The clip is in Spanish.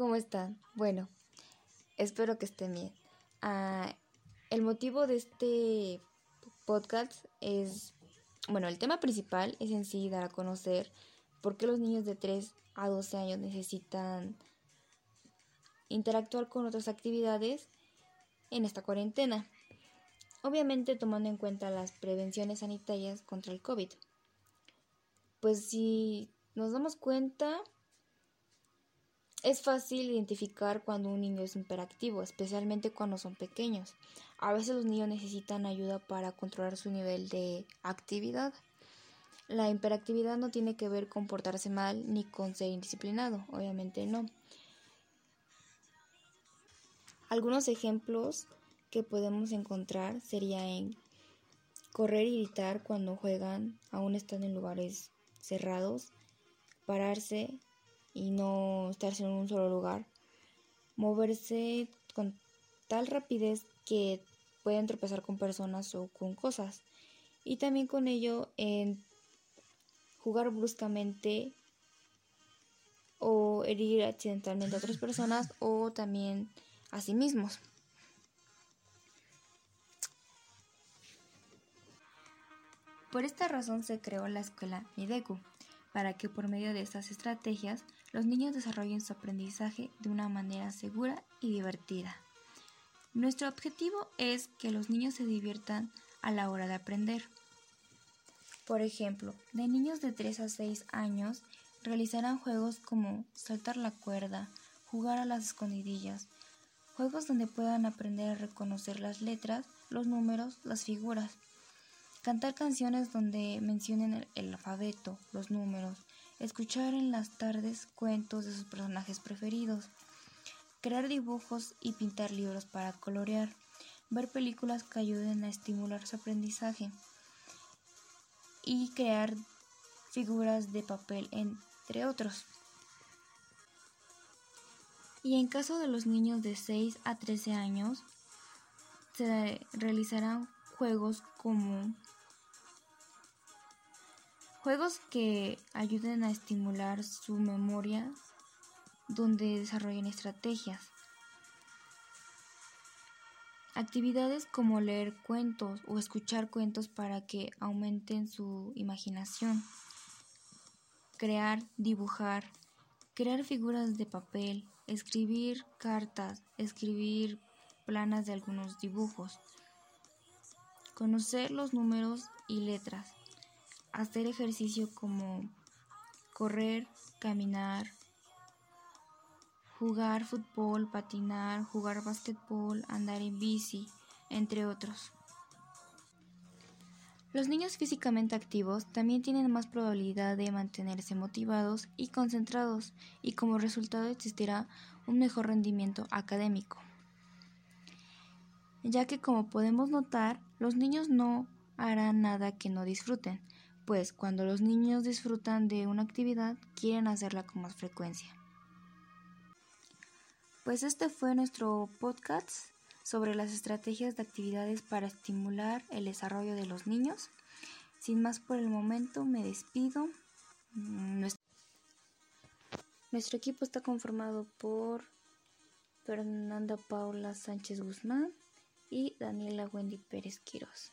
¿Cómo están? Bueno, espero que estén bien. Ah, el motivo de este podcast es, bueno, el tema principal es en sí dar a conocer por qué los niños de 3 a 12 años necesitan interactuar con otras actividades en esta cuarentena. Obviamente tomando en cuenta las prevenciones sanitarias contra el COVID. Pues si nos damos cuenta, es fácil identificar cuando un niño es hiperactivo, especialmente cuando son pequeños. A veces los niños necesitan ayuda para controlar su nivel de actividad. La hiperactividad no tiene que ver con portarse mal ni con ser indisciplinado, obviamente no. Algunos ejemplos que podemos encontrar sería en correr y gritar cuando juegan, aún están en lugares cerrados, pararse y no estarse en un solo lugar, moverse con tal rapidez que pueden tropezar con personas o con cosas y también con ello en jugar bruscamente o herir accidentalmente a otras personas o también a sí mismos. Por esta razón se creó la escuela Mideku, para que por medio de estas estrategias los niños desarrollen su aprendizaje de una manera segura y divertida. Nuestro objetivo es que los niños se diviertan a la hora de aprender. Por ejemplo, de niños de 3 a 6 años realizarán juegos como saltar la cuerda, jugar a las escondidillas, juegos donde puedan aprender a reconocer las letras, los números, las figuras. Cantar canciones donde mencionen el, alfabeto, los números, escuchar en las tardes cuentos de sus personajes preferidos, crear dibujos y pintar libros para colorear, ver películas que ayuden a estimular su aprendizaje y crear figuras de papel, entre otros. Y en caso de los niños de 6 a 13 años, se realizarán juegos como juegos que ayuden a estimular su memoria donde desarrollen estrategias. Actividades como leer cuentos o escuchar cuentos para que aumenten su imaginación. Crear, dibujar, crear figuras de papel, escribir cartas, escribir planas de algunos dibujos, conocer los números y letras, hacer ejercicio como correr, caminar, jugar fútbol, patinar, jugar básquetbol, andar en bici, entre otros. Los niños físicamente activos también tienen más probabilidad de mantenerse motivados y concentrados y como resultado existirá un mejor rendimiento académico. Ya que como podemos notar, los niños no harán nada que no disfruten, pues cuando los niños disfrutan de una actividad quieren hacerla con más frecuencia. Pues este fue nuestro podcast sobre las estrategias de actividades para estimular el desarrollo de los niños. Sin más por el momento, me despido. Nuestro equipo está conformado por Fernanda Paula Sánchez Guzmán y Daniela Wendy Pérez Quiroz.